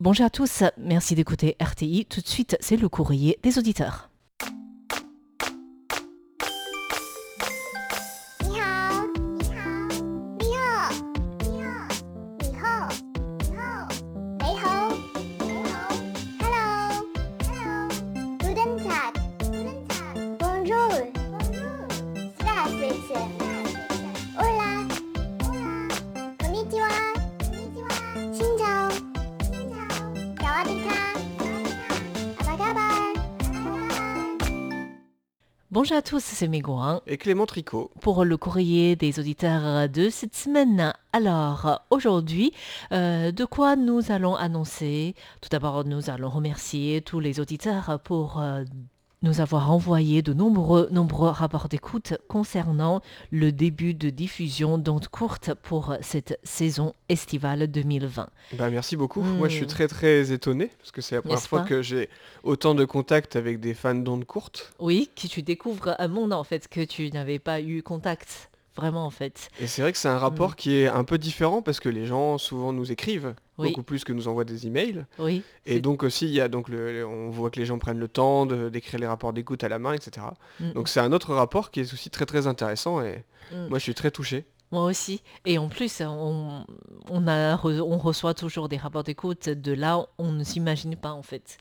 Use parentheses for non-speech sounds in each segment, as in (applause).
Bonjour à tous, merci d'écouter RTI. Tout de suite, c'est le courrier des auditeurs. Bonjour à tous, c'est Mégouin Et Clément Tricot. pour le courrier des auditeurs de cette semaine. Alors, aujourd'hui, euh, de quoi nous allons annoncer? Tout d'abord, nous allons remercier tous les auditeurs pour euh, nous avoir envoyé de nombreux, nombreux rapports d'écoute concernant le début de diffusion d'ondes courtes pour cette saison estivale 2020. Bah, merci beaucoup. Moi, je suis Hmm. très très étonné parce que c'est la première fois que j'ai autant de contacts avec des fans d'ondes courtes. Oui, que tu découvres un monde en fait que tu n'avais pas eu contact vraiment en fait. Et c'est vrai que c'est un rapport qui est un peu différent parce que les gens souvent nous écrivent Oui. beaucoup plus que nous envoient des emails. Oui. Et donc aussi, il y a donc le, on voit que les gens prennent le temps d'écrire les rapports d'écoute à la main, etc. Mm, Donc c'est un autre rapport qui est aussi très très intéressant et mm. moi je suis très touché. Moi aussi. Et en plus, on, on, a, re- on reçoit toujours des rapports d'écoute de là où on ne s'imagine pas en fait.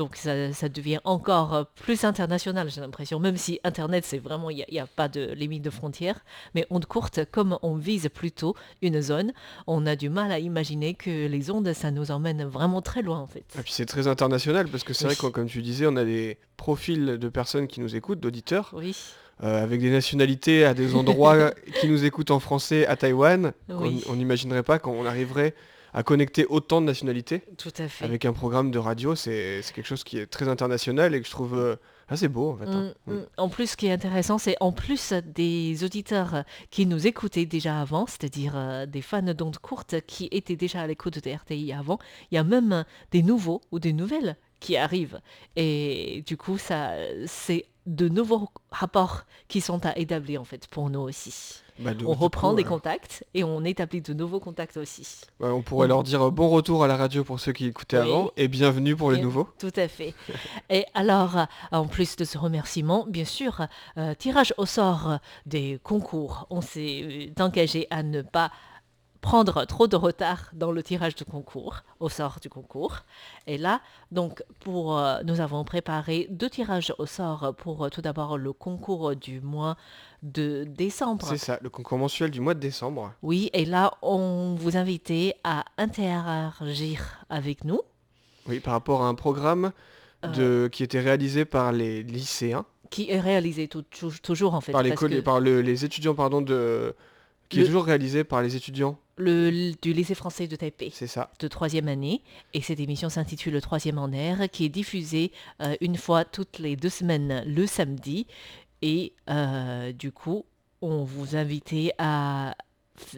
Donc ça, ça devient encore euh, plus international, j'ai l'impression. Même si Internet, c'est vraiment, il n'y a, pas de limite de frontières. Mais ondes courtes, comme on vise plutôt une zone, on a du mal à imaginer que les ondes, ça nous emmène vraiment très loin en fait. Et puis c'est très international parce que c'est Oui. vrai que comme tu disais, on a des profils de personnes qui nous écoutent, d'auditeurs, Oui, euh, avec des nationalités à des endroits (laughs) qui nous écoutent en français à Taïwan. Oui. On on n'imaginerait pas qu'on arriverait à connecter autant de nationalités tout à fait. avec un programme de radio. C'est c'est quelque chose qui est très international et que je trouve euh, assez beau en fait. hein. Mm, mm. En plus, ce qui est intéressant, c'est en plus des auditeurs qui nous écoutaient déjà avant, c'est-à-dire euh, des fans d'ondes courtes qui étaient déjà à l'écoute de RTI avant, il y a même euh, des nouveaux ou des nouvelles qui arrivent. Et du coup, ça, c'est de nouveaux rapports qui sont à établir en fait pour nous aussi. Bah, de- On reprend coup, des contacts et on établit de nouveaux contacts aussi. ouais, on pourrait leur dire euh, bon retour à la radio pour ceux qui écoutaient Oui. avant et bienvenue pour les nouveaux. Tout à fait. (laughs) Et alors, en plus de ce remerciement, bien sûr, euh, tirage au sort des concours. On s'est euh, engagé à ne pas prendre trop de retard dans le tirage du concours, au sort du concours. Et là, donc, pour, euh, nous avons préparé deux tirages au sort pour euh, tout d'abord le concours du mois de décembre. C'est ça, le concours mensuel du mois de décembre. Oui, et là, on vous invitait à interagir avec nous. Oui, par rapport à un programme Euh. de, qui était réalisé par les lycéens, qui est réalisé tout- toujours en fait. par les, parce coll- que- par le- les étudiants pardon de qui Le- est toujours réalisé par les étudiants. le, du lycée français de Taipei C'est ça. de troisième année. Et cette émission s'intitule Le troisième en air, qui est diffusée euh, une fois toutes les deux semaines le samedi. Et euh, du coup, on vous invitait à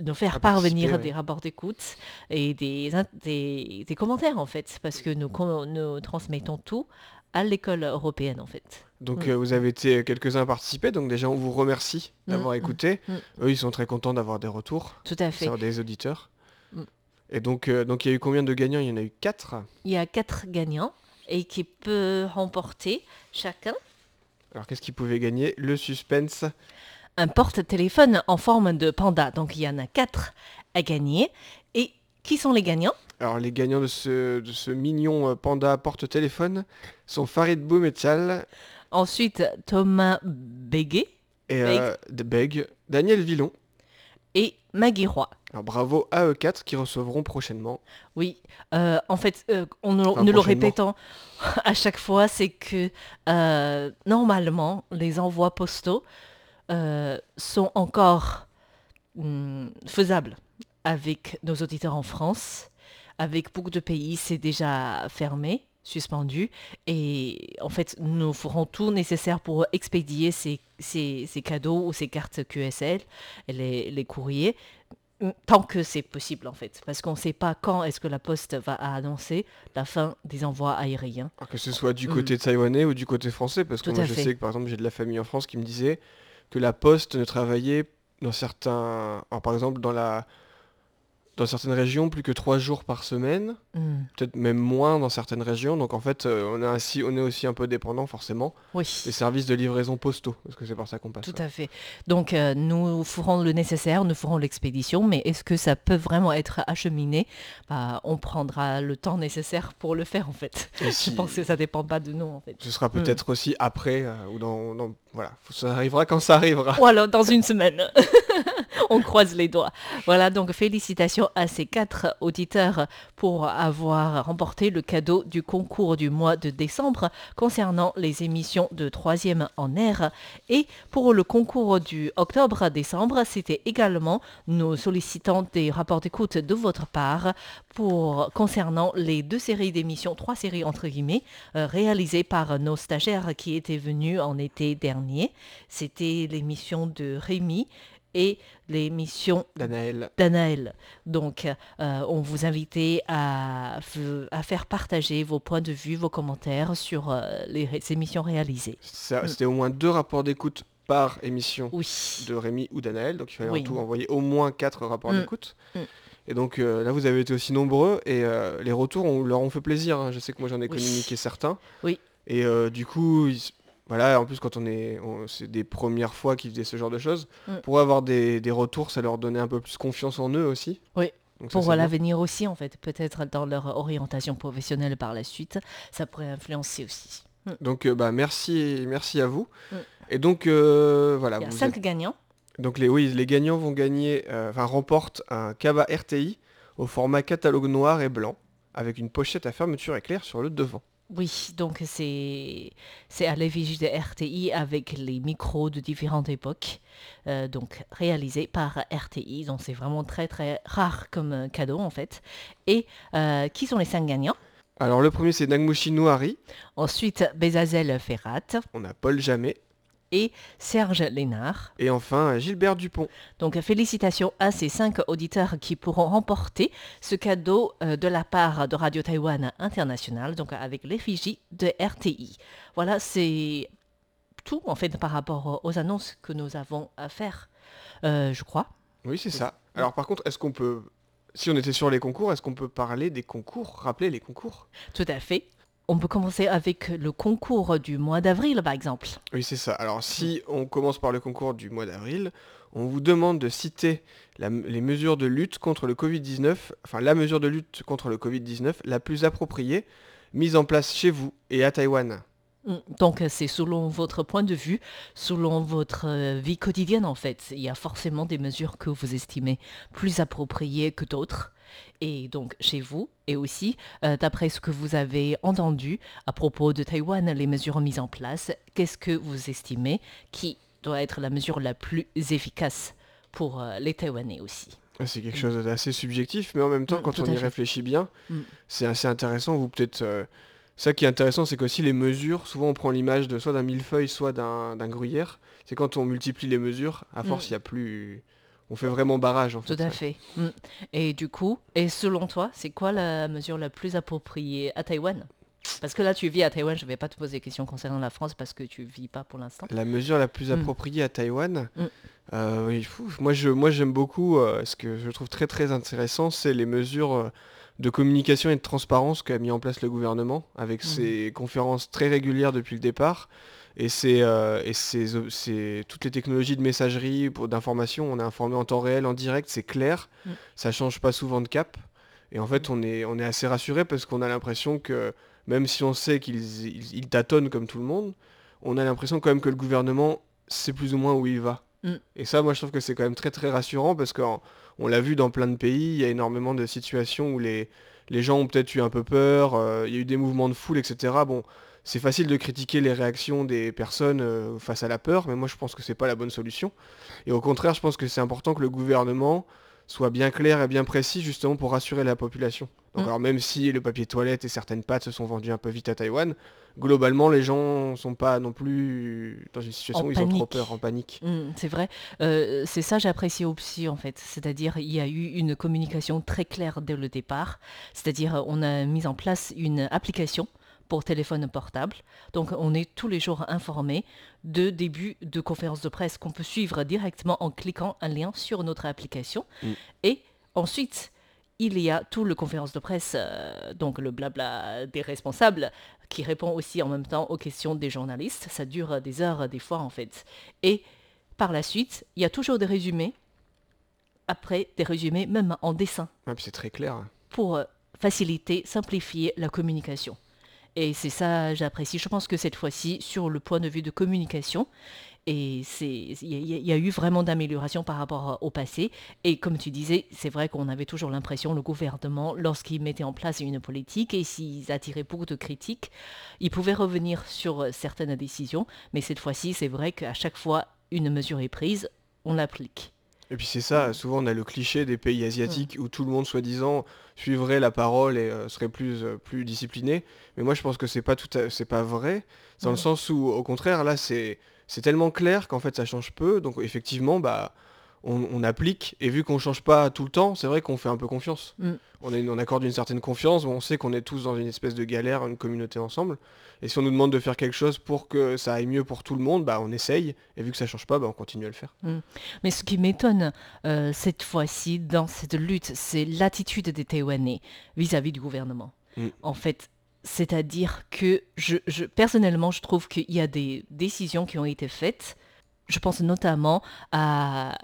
nous faire À parvenir des rapports d'écoute et des, des, des commentaires en fait, parce que nous transmettons tout à l'école européenne en fait. Donc Mm. euh, vous avez été quelques-uns à participer, donc déjà on vous remercie d'avoir Mm, écouté. mm, Eux ils sont très contents d'avoir des retours, Tout à fait. sur des auditeurs. Mm. Et donc euh, donc il y a eu combien de gagnants? Il y en a eu quatre. Il y a quatre gagnants et qui peut remporter chacun Alors qu'est-ce qu'ils pouvaient gagner? Le suspense. un porte-téléphone en forme de panda. Donc il y en a quatre à gagner. Et qui sont les gagnants? Alors les gagnants de ce, de ce mignon euh, panda porte-téléphone sont Farid Boumetial Ensuite, Thomas Béguet et euh, Beg, Daniel Villon. et Maggie Roy. Alors bravo à eux quatre qui recevront prochainement. Oui, euh, en fait, euh, on ne, Enfin, ne le répétons (laughs) à chaque fois, c'est que normalement, les envois postaux sont encore hum, faisables avec nos auditeurs en France. Avec beaucoup de pays, c'est déjà fermé, suspendu. Et en fait, nous ferons tout nécessaire pour expédier ces, ces- ces cadeaux ou ces cartes QSL, et les, les courriers, tant que c'est possible en fait. Parce qu'on ne sait pas quand est-ce que la poste va annoncer la fin des envois aériens. Alors que ce soit du Mm. côté taïwanais ou du côté français, parce que Tout moi je fait. sais que par exemple j'ai de la famille en France qui me disait que la poste ne travaillait dans certains... alors, par exemple dans la dans certaines régions, plus que trois jours par semaine, Hmm, peut-être même moins dans certaines régions. Donc en fait, euh, on, est ainsi, on est aussi un peu dépendant forcément Oui. des services de livraison postaux, parce que c'est par ça qu'on passe. Tout à fait. Donc, euh, nous ferons le nécessaire, nous ferons l'expédition, mais est-ce que ça peut vraiment être acheminé? Bah, On prendra le temps nécessaire pour le faire, en fait. (laughs) Je pense que ça dépend pas de nous, en fait. Ce sera peut-être aussi après, euh, ou dans, dans- Voilà, ça arrivera quand ça arrivera. Ou alors dans une semaine. (laughs) (laughs) On croise les doigts. Voilà, donc félicitations à ces quatre auditeurs pour avoir remporté le cadeau du concours du mois de décembre concernant les émissions de troisième en air. Et pour le concours du octobre-décembre, c'était également nous sollicitant des rapports d'écoute de votre part concernant les deux séries d'émissions, trois séries entre guillemets, euh, réalisées par nos stagiaires qui étaient venus en été dernier. C'était l'émission de Rémi et l'émission Danaël. d'Anaël. Donc, euh, on vous invitait à, faire partager vos points de vue, vos commentaires sur euh, les émissions réalisées. C'était au moins deux rapports d'écoute par émission Oui. de Rémi ou d'Anaël, donc il fallait Oui. en tout envoyer au moins quatre rapports Mm. d'écoute. Mm. Et donc euh, là, vous avez été aussi nombreux et euh, les retours on, leur ont fait plaisir. hein. Je sais que moi j'en ai Oui. communiqué certains. Oui. Et euh, du coup, ils- voilà, en plus quand on est, on- c'est des premières fois qu'ils faisaient ce genre de choses, Mm. pour avoir des, des retours, ça leur donnait un peu plus confiance en eux aussi. Oui. Donc Pour l'avenir aussi, en fait, peut-être dans leur orientation professionnelle par la suite, ça pourrait influencer aussi. Donc euh, bah merci, merci à vous. Mm. Et donc euh, voilà, Il y a vous cinq êtes- gagnants. donc les oui, les gagnants vont gagner, euh, enfin remportent un Kava RTI au format catalogue noir et blanc avec une pochette à fermeture éclair sur le devant. Oui, donc c'est c'est à l'effigie de RTI avec les micros de différentes époques, euh, donc réalisé par RTI, donc c'est vraiment très très rare comme cadeau en fait. Et euh, qui sont les cinq gagnants? Alors le premier c'est Nagmushi Nouari, Ensuite, Bezazel Ferrat. On a Paul Jamet et Serge Lénard. et enfin Gilbert Dupont. Donc félicitations à ces cinq auditeurs qui pourront remporter ce cadeau euh, de la part de Radio Taïwan International, donc avec l'effigie de RTI. Voilà, c'est tout en fait par rapport aux annonces que nous avons à faire, euh, je crois. Oui c'est ça. Alors par contre est-ce qu'on peut, si on était sur les concours, est-ce qu'on peut parler des concours, rappeler les concours? Tout à fait. On peut commencer avec le concours du mois d'avril, par exemple. Oui, c'est ça. Alors, si on commence par le concours du mois d'avril, on vous demande de citer la- les mesures de lutte contre le Covid-19, enfin la mesure de lutte contre le Covid-19 la plus appropriée, mise en place chez vous et à Taïwan. Mm. Donc euh, c'est selon votre point de vue, selon votre euh, vie quotidienne en fait. Il y a forcément des mesures que vous estimez plus appropriées que d'autres. Et donc chez vous, et aussi euh, d'après ce que vous avez entendu à propos de Taïwan, les mesures mises en place, qu'est-ce que vous estimez qui doit être la mesure la plus efficace pour euh, les Taïwanais aussi? C'est quelque chose d'assez subjectif, mais en même temps, Mm, quand on y fait. réfléchit bien, Mm. c'est assez intéressant. Vous peut-être... euh, ça qui est intéressant, c'est qu'aussi les mesures, souvent on prend l'image de soit d'un millefeuille, soit d'un gruyère. C'est quand on multiplie les mesures, à force, Mm. il y a plus... On fait vraiment barrage, en Tout fait. à ouais. fait. Mm. Et du coup, et selon toi, c'est quoi la mesure la plus appropriée à Taïwan? Parce que là, tu vis à Taïwan, je ne vais pas te poser des questions concernant la France parce que tu vis pas pour l'instant. La mesure la plus Mm. appropriée à Taïwan, Mm. euh, oui, fou, moi je moi j'aime beaucoup, euh, ce que je trouve très très intéressant, c'est les mesures euh, de communication et de transparence qu'a mis en place le gouvernement avec ses conférences très régulières depuis le départ et c'est o- ses- toutes les technologies de messagerie d'information, on est informé en temps réel, en direct, c'est clair, Mm. ça change pas souvent de cap et en fait on est on est assez rassuré parce qu'on a l'impression que même si on sait qu'ils ils- ils tâtonnent comme tout le monde, on a l'impression quand même que le gouvernement sait plus ou moins où il va. Mm. Et ça, moi, je trouve que c'est quand même très très rassurant parce qu'on on l'a vu dans plein de pays, il y a énormément de situations où les, les gens ont peut-être eu un peu peur, euh, il y a eu des mouvements de foule, etc. Bon, c'est facile de critiquer les réactions des personnes euh, face à la peur, mais moi je pense que c'est pas la bonne solution. Et au contraire, je pense que c'est important que le gouvernement soit bien clair et bien précis justement pour rassurer la population. Donc Mm. alors même si le papier toilette et certaines pâtes se sont vendues un peu vite à Taïwan, globalement les gens sont pas non plus dans une situation En où ils ont trop peur, en panique. Mm, c'est vrai. Euh, c'est ça j'apprécie aussi en fait. C'est-à-dire il y a eu une communication très claire dès le départ. C'est-à-dire on a mis en place une application pour téléphone portable. Donc on est tous les jours informé de début de conférence de presse qu'on peut suivre directement en cliquant un lien sur notre application. Mm. Et ensuite, il y a tout le conférence de presse, euh, donc le blabla des responsables, qui répond aussi en même temps aux questions des journalistes. Ça dure des heures des fois en fait. Et par la suite, il y a toujours des résumés, après des résumés même en dessin, puis c'est très clair. pour euh, faciliter, simplifier la communication. Et c'est ça, j'apprécie. Je pense que cette fois-ci, sur le point de vue de communication, et il y, a- eu vraiment d'amélioration par rapport au passé. Et comme tu disais, c'est vrai qu'on avait toujours l'impression, le gouvernement, lorsqu'il mettait en place une politique et s'ils attiraient beaucoup de critiques, ils pouvaient revenir sur certaines décisions. Mais cette fois-ci, c'est vrai qu'à chaque fois une mesure est prise, on l'applique. Et puis c'est ça, souvent on a le cliché des pays asiatiques où tout le monde soi-disant suivrait la parole et euh, serait plus, euh, plus discipliné. Mais moi je pense que c'est pas tout à- c'est pas vrai, dans le Mm. sens où au contraire là c'est c'est tellement clair qu'en fait ça change peu. Donc effectivement bah on, on applique et vu qu'on change pas tout le temps, c'est vrai qu'on fait un peu confiance. Mm. On, est, on accorde une certaine confiance, on sait qu'on est tous dans une espèce de galère, une communauté ensemble. Et si on nous demande de faire quelque chose pour que ça aille mieux pour tout le monde, bah on essaye. Et vu que ça change pas, bah on continue à le faire. Mais ce qui m'étonne euh, cette fois-ci dans cette lutte, c'est l'attitude des Taïwanais vis-à-vis du gouvernement. Mm. En fait, c'est-à-dire que je, je- personnellement, je trouve qu'il y a des décisions qui ont été faites. Je pense notamment à,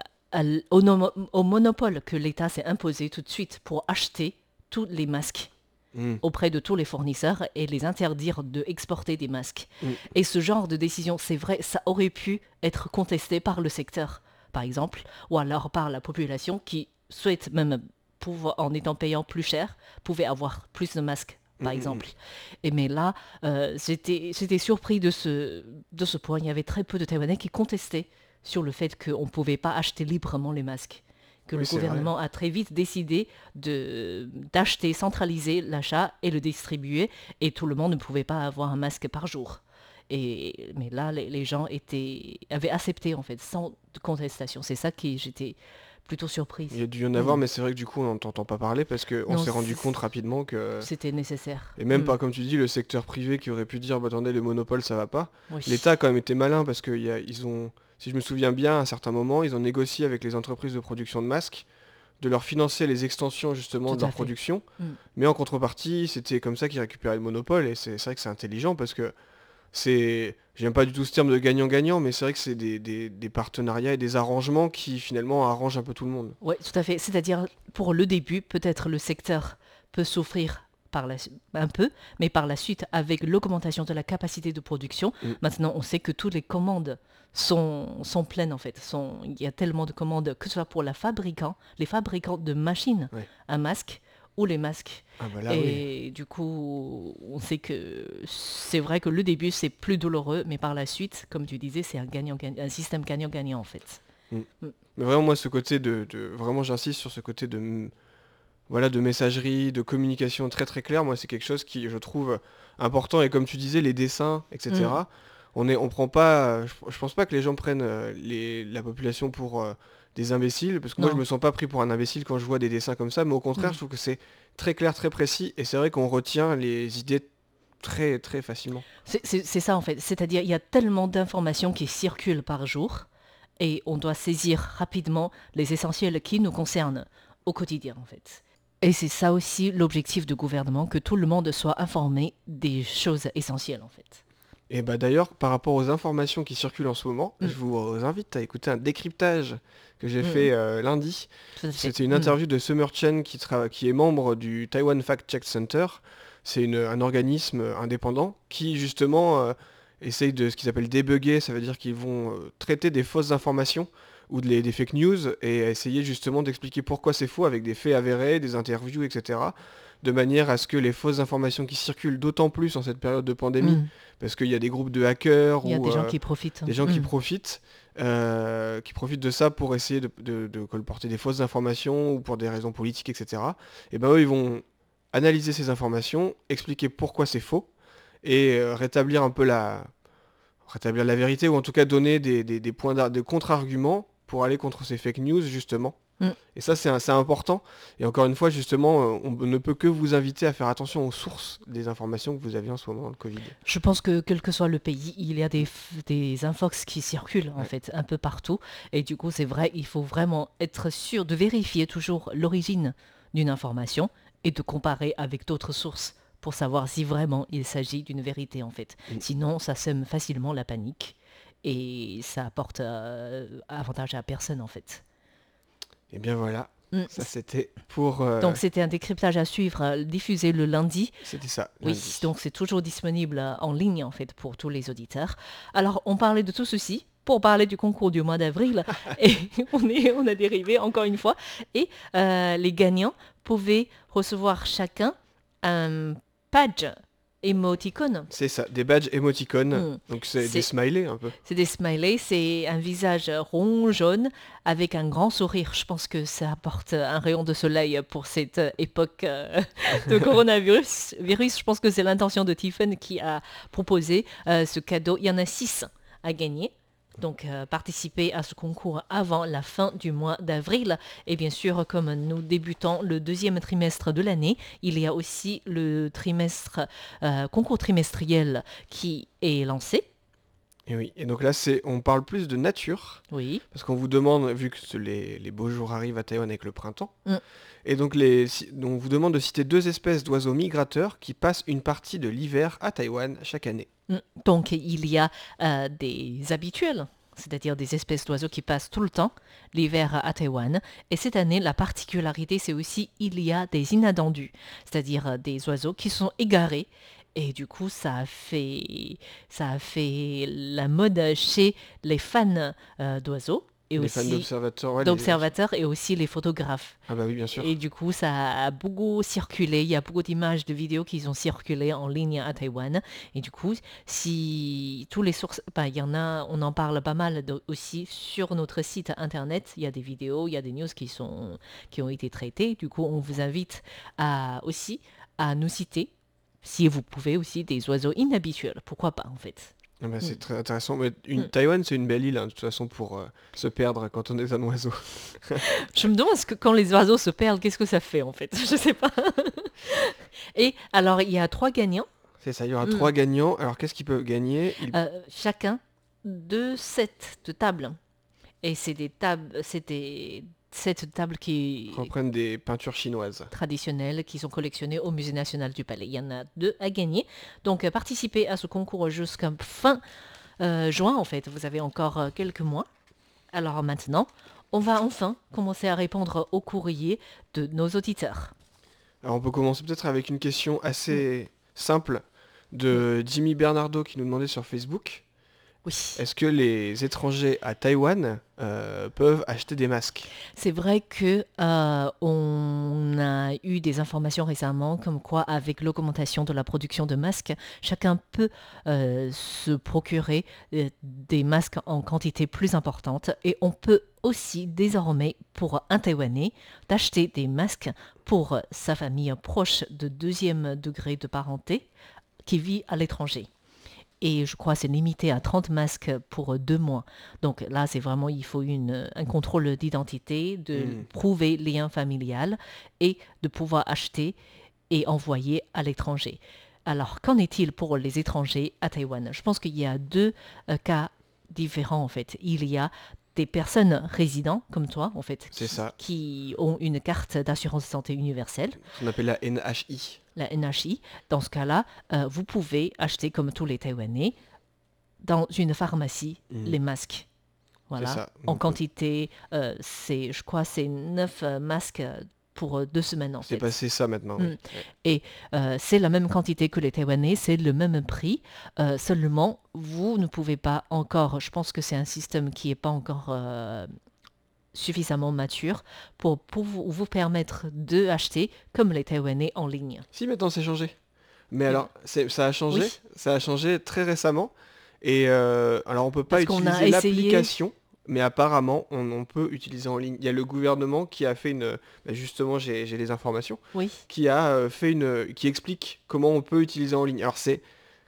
au, monopole que l'État s'est imposé tout de suite pour acheter tous les masques Mm. auprès de tous les fournisseurs et les interdire de exporter des masques. Mm. Et ce genre de décision, c'est vrai, ça aurait pu être contesté par le secteur, par exemple, ou alors par la population qui souhaite même pouvoir, en étant payant plus cher, pouvait avoir plus de masques, par Mm, mm, exemple. Et mais là, euh, j'étais j'étais surpris de ce, de ce point. Il y avait très peu de Taïwanais qui contestaient sur le fait qu'on ne pouvait pas acheter librement les masques. Que Oui, le gouvernement a très vite décidé de- d'acheter, centraliser l'achat et le distribuer, et tout le monde ne pouvait pas avoir un masque par jour. Et, mais là, les, les gens étaient, avaient accepté, en fait, sans contestation. C'est ça qui j'étais plutôt surprise. Il y a dû y en avoir, Mm. mais c'est vrai que du coup on n'en t'entend pas parler parce qu'on s'est rendu compte rapidement que... C'était nécessaire. Et même Mm. pas, comme tu dis, le secteur privé qui aurait pu dire, bah, attendez, le monopole, ça va pas. Oui. L'État a quand même été malin parce qu'ils ont, si je me souviens bien, à un certain moment, ils ont négocié avec les entreprises de production de masques de leur financer les extensions justement Tout de leur fait. production. Mm. Mais en contrepartie, c'était comme ça qu'ils récupéraient le monopole. Et c'est vrai que c'est intelligent parce que c'est... J'aime pas du tout ce terme de gagnant-gagnant, mais c'est vrai que c'est des, des- des partenariats et des arrangements qui finalement arrangent un peu tout le monde. Oui, tout à fait. C'est-à-dire, pour le début, peut-être le secteur peut souffrir par la, su- un peu, mais par la suite, avec l'augmentation de la capacité de production, Mm. maintenant, on sait que toutes les commandes sont, sont pleines, en fait. Sont, il y a tellement de commandes, que ce soit pour la fabricant, les fabricants de machines Ouais. à masque ou les masques. Ah bah là, oui. Et du coup, on sait que c'est vrai que le début, c'est plus douloureux, mais par la suite, comme tu disais, c'est un, gagnant, un système gagnant-gagnant, en fait. Mais vraiment, moi, ce côté de, de- vraiment, j'insiste sur ce côté de, voilà, de messagerie, de communication très très claire. Moi, c'est quelque chose qui, je trouve, important. Et comme tu disais, les dessins, etc. Mm. On est, on prend pas. Je, je pense pas que les gens prennent euh, les, la population pour euh, des imbéciles, parce que moi, je me sens pas pris pour un imbécile quand je vois des dessins comme ça. Mais au contraire, Mm. je trouve que c'est très clair, très précis. Et c'est vrai qu'on retient les idées très très facilement. C'est ça en fait. C'est-à-dire, il y a tellement d'informations qui circulent par jour et on doit saisir rapidement les essentiels qui nous concernent au quotidien en fait. Et c'est ça aussi l'objectif du gouvernement, que tout le monde soit informé des choses essentielles en fait. Et bah d'ailleurs, par rapport aux informations qui circulent en ce moment, Mm. je vous invite à écouter un décryptage que j'ai Mm. fait euh, lundi. C'était une Mm. interview de Summer Chen qui, qui est membre du Taiwan Fact Check Center. C'est un organisme indépendant qui justement euh, essaye de ce qu'ils appellent débugger, ça veut dire qu'ils vont euh, traiter des fausses informations ou de les- des fake news et essayer justement d'expliquer pourquoi c'est faux avec des faits avérés, des interviews, etc. De manière à ce que les fausses informations qui circulent d'autant plus en cette période de pandémie, Mm. parce qu'il y a des groupes de hackers Il y a ou des gens euh, qui profitent. des gens qui Mm. profitent, euh, qui profitent de ça pour essayer de, de- de colporter des fausses informations ou pour des raisons politiques, etc. Et ben eux, ils vont analyser ces informations, expliquer pourquoi c'est faux et euh, rétablir un peu la rétablir la vérité ou en tout cas donner des, des- des points de contre-arguments pour aller contre ces fake news justement. Mm. Et ça c'est important. Et encore une fois justement, euh, on ne peut que vous inviter à faire attention aux sources des informations que vous avez en ce moment dans le Covid. Je pense que quel que soit le pays, il y a des, infox qui circulent en Ouais. fait un peu partout. Et du coup, c'est vrai, il faut vraiment être sûr de vérifier toujours l'origine d'une information et de comparer avec d'autres sources pour savoir si vraiment il s'agit d'une vérité en fait. Mm. Sinon, ça sème facilement la panique et ça apporte euh, avantage à personne en fait. Et bien voilà, Mm. ça c'était pour... euh, Donc c'était un décryptage à suivre, euh, diffusé le lundi. C'était ça. Oui, donc c'est toujours disponible euh, en ligne en fait pour tous les auditeurs. Alors on parlait de tout ceci pour parler du concours du mois d'avril (laughs) et on, est, on a dérivé encore une fois. Et euh, les gagnants pouvaient recevoir chacun un badge émoticône. C'est ça, des badges émoticônes. Mm. Donc c'est des smileys un peu. C'est des smileys, c'est un visage rond, jaune, avec un grand sourire. Je pense que ça apporte un rayon de soleil pour cette époque euh, de (laughs) coronavirus. Virus, je pense que c'est l'intention de Tiffen qui a proposé euh, ce cadeau. Il y en a six à gagner. Donc, euh, participez à ce concours avant la fin du mois d'avril. Et bien sûr, comme nous débutons le deuxième trimestre de l'année, il y a aussi le euh, concours trimestriel qui est lancé. Et oui, et donc là c'est, on parle plus de nature, Oui. parce qu'on vous demande, vu que les, les beaux jours arrivent à Taïwan avec le printemps, Mm. et donc, les, si- donc on vous demande de citer deux espèces d'oiseaux migrateurs qui passent une partie de l'hiver à Taïwan chaque année. Mm. Donc il y a euh, des habituels, c'est-à-dire des espèces d'oiseaux qui passent tout le temps l'hiver à Taïwan. Et cette année, la particularité, c'est aussi il y a des inattendus, c'est-à-dire euh, des oiseaux qui sont égarés. Et du coup, ça a fait, ça a fait la mode chez les fans euh, d'oiseaux et les fans aussi d'observateurs, ouais, les- d'observateurs et aussi les photographes. Ah bah oui, bien sûr. Et du coup, ça a beaucoup circulé. Il y a beaucoup d'images, de vidéos qui ont circulé en ligne à Taïwan. Et du coup, si tous les sources, bah, il y en a, on en parle pas mal de- aussi sur notre site internet. Il y a des vidéos, il y a des news qui sont, qui ont été traitées. Du coup, on vous invite à aussi à nous citer, si vous pouvez aussi, des oiseaux inhabituels. Pourquoi pas, en fait. Ah bah, c'est Mm. très intéressant. Mais une, Mm. Taïwan, c'est une belle île, hein, de toute façon, pour euh, se perdre quand on est un oiseau. (laughs) Je me demande ce que quand les oiseaux se perdent, qu'est-ce que ça fait en fait? (laughs) Je sais pas. Et alors, il y a trois gagnants. C'est ça, il y aura Mm. trois gagnants. Alors qu'est-ce qu'ils peuvent gagner? Ils- Euh, chacun deux sets de tables. Et c'est des tables, c'est des sets de tables qui reprennent des peintures chinoises. traditionnelles qui sont collectionnées au Musée national du Palais. Il y en a deux à gagner. Donc euh, participez à ce concours jusqu'à fin euh, juin en fait. Vous avez encore euh, quelques mois. Alors maintenant, on va enfin commencer à répondre aux courriers de nos auditeurs. Alors on peut commencer peut-être avec une question assez simple de Jimmy Bernardo qui nous demandait sur Facebook. Oui. Est-ce que les étrangers à Taïwan euh, peuvent acheter des masques? C'est vrai que euh, on a eu des informations récemment comme quoi avec l'augmentation de la production de masques, chacun peut euh, se procurer des masques en quantité plus importante et on peut aussi désormais pour un Taïwanais d'acheter des masques pour sa famille proche de deuxième degré de parenté qui vit à l'étranger. Et je crois que c'est limité à 30 masques pour deux mois. Donc là, c'est vraiment, il faut une, un contrôle d'identité, de Mm. prouver lien familial et de pouvoir acheter et envoyer à l'étranger. Alors, qu'en est-il pour les étrangers à Taïwan? Je pense qu'il y a deux euh, cas différents en fait. Il y a des personnes résidents comme toi en fait qui, ça. qui ont une carte d'assurance santé universelle On appelle la NHI. la NHI, dans ce cas-là, euh, vous pouvez acheter, comme tous les Taïwanais, dans une pharmacie, Mm. les masques. Voilà. En Donc, quantité, euh, c'est, je crois, c'est 9 masques pour euh, deux semaines en C'est passé ça maintenant. Mm. Ouais. Euh, c'est la même quantité que les Taïwanais, c'est le même prix. Euh, seulement, vous ne pouvez pas encore, je pense que c'est un système qui n'est pas encore euh, suffisamment mature pour, pour vous, vous permettre de acheter comme les Taïwanais en ligne. Si maintenant c'est changé. Mais alors, ça a changé? Oui. Ça a changé très récemment. Et alors on peut pas Parce utiliser essayé- l'application, mais apparemment on, on peut utiliser en ligne. Il y a le gouvernement qui a fait une, bah, justement j'ai j'ai les informations, Oui. qui a euh, fait une, qui explique comment on peut utiliser en ligne. Alors c'est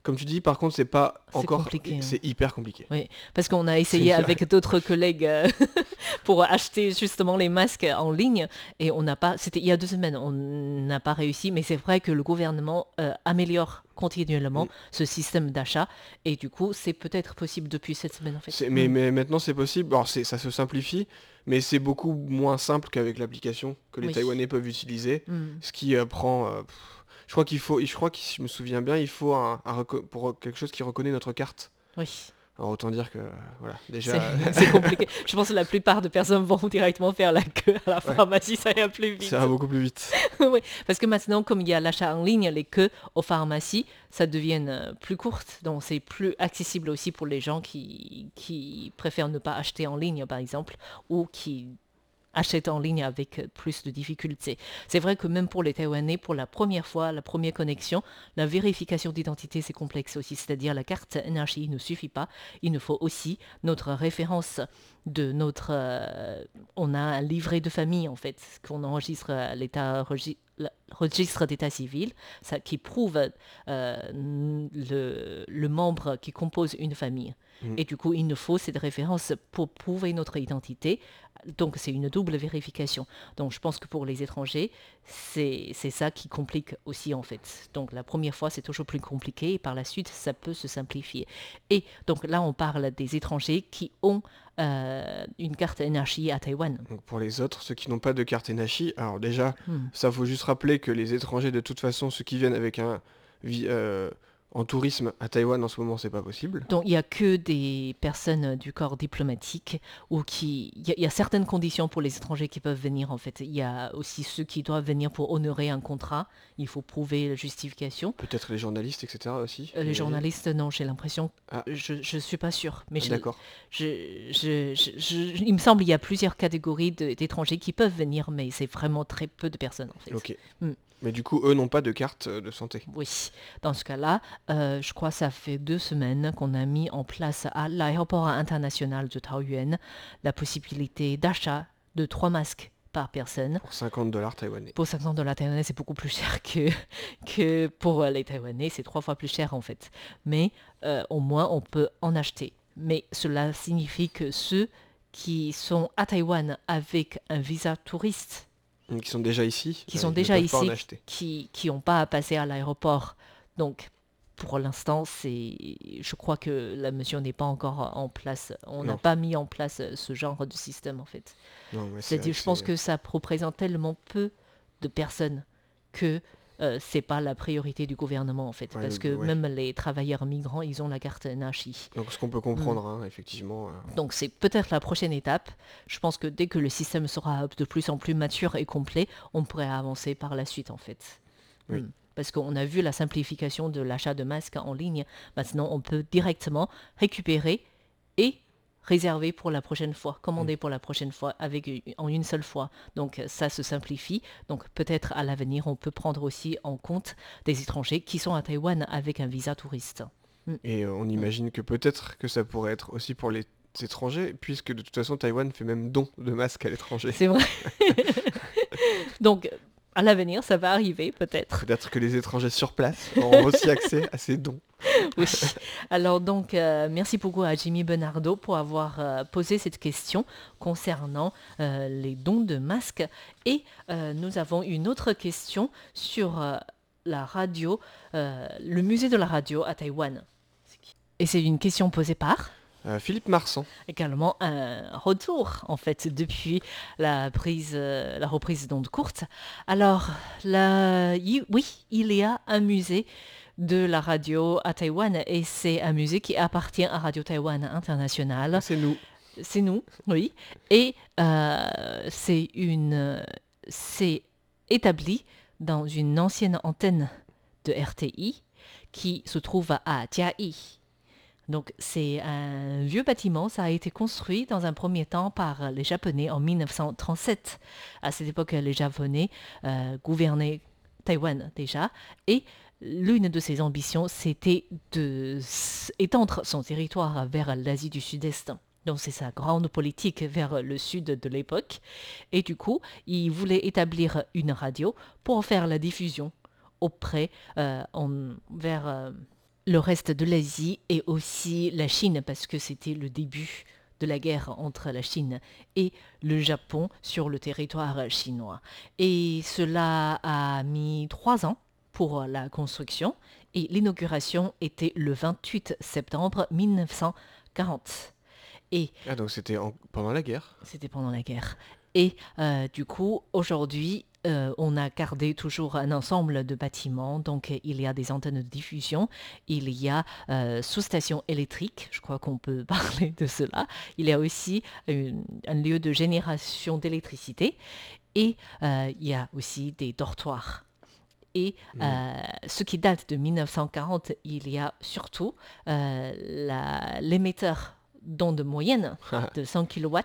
Comme tu dis, par contre, c'est pas encore... compliqué, hein. C'est hyper compliqué. Parce qu'on a essayé avec d'autres collègues euh, (laughs) pour acheter justement les masques en ligne et on n'a pas, c'était il y a deux semaines, on n'a pas réussi, mais c'est vrai que le gouvernement euh, améliore continuellement Mm. ce système d'achat et du coup c'est peut-être possible depuis cette semaine en fait. Mais, Mm. mais maintenant, c'est possible. Alors, ça se simplifie, mais c'est beaucoup moins simple qu'avec l'application que les Oui. Taïwanais peuvent utiliser. Mm. Ce qui euh, prend... pff, je crois qu'il faut... Je crois que si je me souviens bien, il faut un, pour quelque chose qui reconnaît notre carte. Oui, Alors, autant dire que... euh, Voilà, déjà... c'est c'est (laughs) compliqué. Je pense que la plupart de personnes vont directement faire la queue à la Ouais. pharmacie, ça ira plus vite. ça va beaucoup plus vite. (laughs) Oui, parce que maintenant, comme il y a l'achat en ligne, les queues aux pharmacies, ça devient euh, plus courtes. Donc, c'est plus accessible aussi pour les gens qui, qui préfèrent ne pas acheter en ligne, par exemple, ou qui achètent en ligne avec euh, plus de difficultés. C'est vrai que même pour les Taïwanais, pour la première fois, la première connexion, la vérification d'identité, c'est complexe aussi. C'est-à-dire la carte NRJ ne suffit pas. Il nous faut aussi notre référence de notre... euh, on a un livret de famille, en fait, qu'on enregistre à l'état registre d'état civil, ça, qui prouve euh, le, le membre qui compose une famille. Mm. Et du coup, il nous faut cette référence pour prouver notre identité. Donc, c'est une double vérification. Donc, je pense que pour les étrangers, c'est ça qui complique aussi, en fait. Donc, la première fois, c'est toujours plus compliqué et par la suite, ça peut se simplifier. Et donc, là, on parle des étrangers qui ont euh, une carte NRJ à Taïwan. Donc pour les autres, ceux qui n'ont pas de carte Enashi, alors déjà, Hmm. ça faut juste rappeler que les étrangers, de toute façon, ceux qui viennent avec un euh, en tourisme à Taïwan en ce moment, c'est pas possible. Donc, il n'y a que des personnes du corps diplomatique ou qui... Il y, a- il y a certaines conditions pour les étrangers qui peuvent venir, en fait. Il y a aussi ceux qui doivent venir pour honorer un contrat. Il faut prouver la justification. Peut-être les journalistes, etc. aussi. Euh, les journalistes, non, j'ai l'impression... Ah. Je ne suis pas sûre. Mais Ah, D'accord. je, je- je- je- il me semble qu'il y a plusieurs catégories d'étrangers qui peuvent venir, mais c'est vraiment très peu de personnes, en fait. Ok. Hmm. Mais du coup, eux n'ont pas de carte euh, de santé. Oui, dans ce cas-là, euh, je crois que ça fait deux semaines qu'on a mis en place à l'aéroport international de Taoyuan la possibilité d'achat de trois masques par personne. Pour 50 dollars taïwanais. Pour 50 dollars taïwanais, c'est beaucoup plus cher que, (laughs) que pour les Taïwanais. C'est trois fois plus cher en fait. Mais euh, au moins, on peut en acheter. Mais cela signifie que ceux qui sont à Taïwan avec un visa touriste Qui sont déjà ici. Qui euh, sont déjà ici. qui qui n'ont pas à passer à l'aéroport. Donc, pour l'instant, c'est, je crois que la mesure n'est pas encore en place. On n'a pas mis en place ce genre de système, en fait. C'est-à-dire, je pense que ça représente tellement peu de personnes que euh, c'est pas la priorité du gouvernement, en fait. Ouais, parce le- que ouais. même les travailleurs migrants, ils ont la carte NHI. Donc ce qu'on peut comprendre, hein, effectivement. euh, Donc c'est peut-être la prochaine étape. Je pense que dès que le système sera de plus en plus mature et complet, on pourrait avancer par la suite en fait. Oui. Hmm. Parce qu'on a vu la simplification de l'achat de masques en ligne. Maintenant, on peut directement récupérer et réserver pour la prochaine fois, commander pour la prochaine fois avec en une seule fois. Donc euh, ça se simplifie. Donc peut-être à l'avenir, on peut prendre aussi en compte des étrangers qui sont à Taïwan avec un visa touriste. Et euh, on imagine que peut-être que ça pourrait être aussi pour les étrangers, puisque de toute façon Taïwan fait même don de masques à l'étranger. C'est vrai. (laughs) (laughs) Donc, à l'avenir, ça va arriver peut-être. Peut-être que les étrangers sur place (laughs) auront aussi accès à ces dons. Oui. (laughs) Alors donc, euh, merci beaucoup à Jimmy Benardo pour avoir euh, posé cette question concernant euh, les dons de masques. Et nous avons une autre question sur la radio, le musée de la radio à Taïwan. Et c'est une question posée par? Euh, Philippe Marsan, également un retour en fait depuis la prise euh, la reprise d'ondes courtes. Alors là, oui, il y a un musée de la radio à Taïwan et c'est un musée qui appartient à Radio Taïwan International. c'est nous. C'est nous, oui. Et euh, c'est une c'est établi dans une ancienne antenne de RTI qui se trouve à Jiai. Donc c'est un vieux bâtiment, ça a été construit dans un premier temps par les Japonais en 1937. À cette époque, les Japonais euh, gouvernaient Taïwan déjà et l'une de ses ambitions, c'était de s- étendre son territoire vers l'Asie du Sud-Est. Donc c'est sa grande politique vers le sud de l'époque. Et du coup, il voulait établir une radio pour faire la diffusion auprès, euh, vers, euh, le reste de l'Asie et aussi la Chine parce que c'était le début de la guerre entre la Chine et le Japon sur le territoire chinois. Et cela a mis trois ans pour la construction et l'inauguration était le 28 septembre 1940. Et Ah, donc c'était en- pendant la guerre. c'était pendant la guerre. Et euh, du coup, aujourd'hui, euh, on a gardé toujours un ensemble de bâtiments. Donc, il y a des antennes de diffusion, il y a euh, sous-station électrique, je crois qu'on peut (laughs) parler de cela. Il y a aussi une- un lieu de génération d'électricité et euh, il y a aussi des dortoirs. Et euh, ce qui date de 1940, il y a surtout euh, l'émetteur d'onde moyenne de 100 kW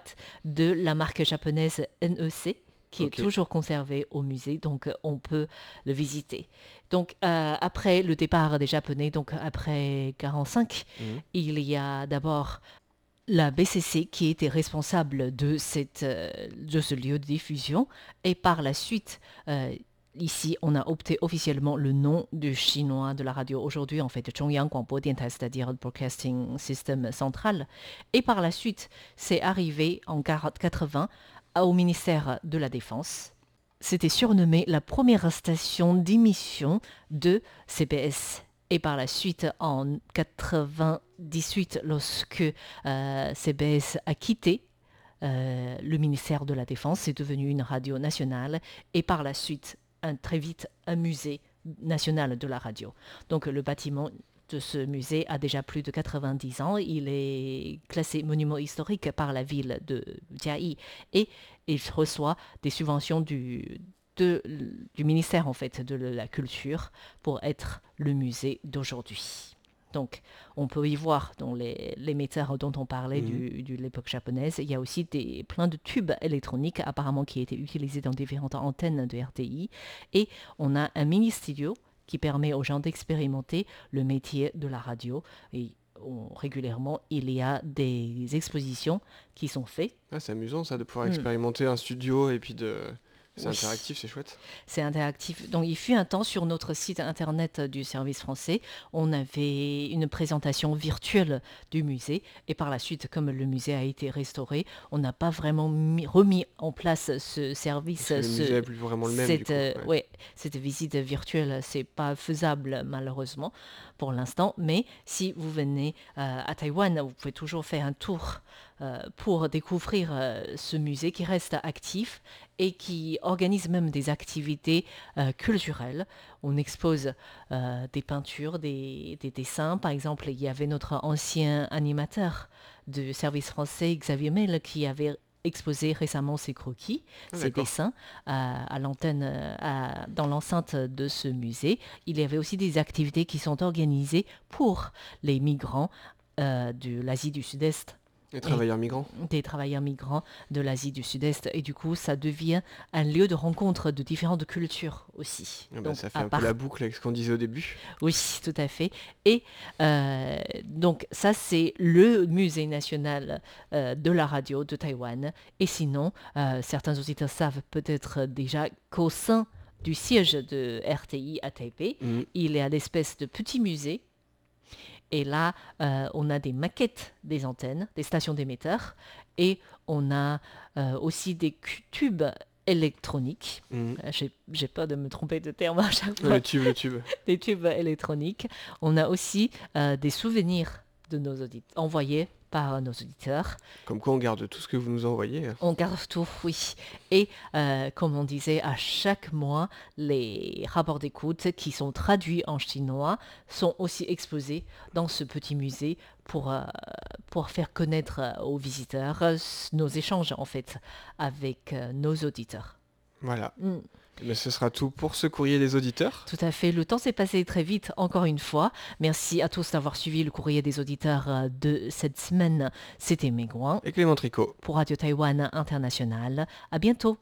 de la marque japonaise NEC qui est toujours conservé au musée, donc euh, on peut le visiter. Donc euh, après le départ des Japonais, donc après 45, Mhm. il y a d'abord la BCC qui était responsable de, cette, de ce lieu de diffusion et par la suite, euh, ici, on a opté officiellement le nom du chinois de la radio aujourd'hui, en fait, Zhongyang Guangbo Diantai, c'est-à-dire Broadcasting System central. Et par la suite, c'est arrivé en 40 80 au ministère de la Défense. C'était surnommé la première station d'émission de CBS. Et par la suite, en 98, lorsque euh, CBS a quitté euh, le ministère de la Défense, c'est devenu une radio nationale. Et par la suite, très vite, un musée national de la radio. Donc le bâtiment de ce musée a déjà plus de 90 ans. Il est classé monument historique par la ville de Jiayi et il reçoit des subventions du, du ministère en fait de la culture pour être le musée d'aujourd'hui. Donc, on peut y voir dans les l'émetteur dont on parlait Mhm. de l'époque japonaise, il y a aussi des, plein de tubes électroniques apparemment qui étaient utilisés dans différentes antennes de RTI. Et on a un mini-studio qui permet aux gens d'expérimenter le métier de la radio. Et on- régulièrement, il y a des expositions qui sont faites Ah, c'est amusant ça de pouvoir Hmm. expérimenter un studio et puis de. C'est Oui. interactif, c'est chouette. C'est interactif. Donc, il fut un temps sur notre site internet du service français, on avait une présentation virtuelle du musée. Et par la suite, comme le musée a été restauré, on n'a pas vraiment mis- remis en place ce service. Le ce- musée n'est plus vraiment le même. cette, du coup, ouais. ouais, cette visite virtuelle, c'est pas faisable malheureusement pour l'instant. Mais si vous venez euh, à Taïwan, vous pouvez toujours faire un tour euh, pour découvrir euh, ce musée qui reste actif et qui organise même des activités culturelles. On expose des peintures, des, des dessins. Par exemple, il y avait notre ancien animateur du service français, Xavier Mel, qui avait exposé récemment ses croquis, Ah, ses dessins à, à l'antenne, dans l'enceinte de ce musée. Il y avait aussi des activités qui sont organisées pour les migrants euh, de l'Asie du Sud-Est Les travailleurs migrants. des travailleurs migrants de l'Asie du Sud-Est et du coup ça devient un lieu de rencontre de différentes cultures aussi. Ah bah, Donc, ça fait un part- peu la boucle avec ce qu'on disait au début. Oui, tout à fait. Et euh, donc ça c'est le musée national euh, de la radio de Taïwan. Et sinon, euh, certains auditeurs savent peut-être déjà qu'au sein du siège de RTI à Taipei, Mhm. il y a l'espèce de petit musée. Et là, euh, on a des maquettes des antennes, des stations d'émetteurs, et on a euh, aussi des tubes électroniques. Mhm. Euh, J'ai peur de me tromper de terme à chaque fois Le tube, le tube. (laughs) des tubes électroniques. On a aussi euh, des souvenirs de nos auditeurs, envoyés par nos auditeurs. Comme quoi on garde tout ce que vous nous envoyez. On garde tout, oui. Et euh, comme on disait, à chaque mois, les rapports d'écoute qui sont traduits en chinois sont aussi exposés dans ce petit musée pour, euh, pour faire connaître euh, aux visiteurs euh, nos échanges en fait avec euh, nos auditeurs. Voilà. Mm. Mais ce sera tout pour ce courrier des auditeurs. Tout à fait. Le temps s'est passé très vite, encore une fois. Merci à tous d'avoir suivi le courrier des auditeurs euh, de cette semaine. C'était Megouin Et Clément Tricot. pour Radio Taïwan International. À bientôt.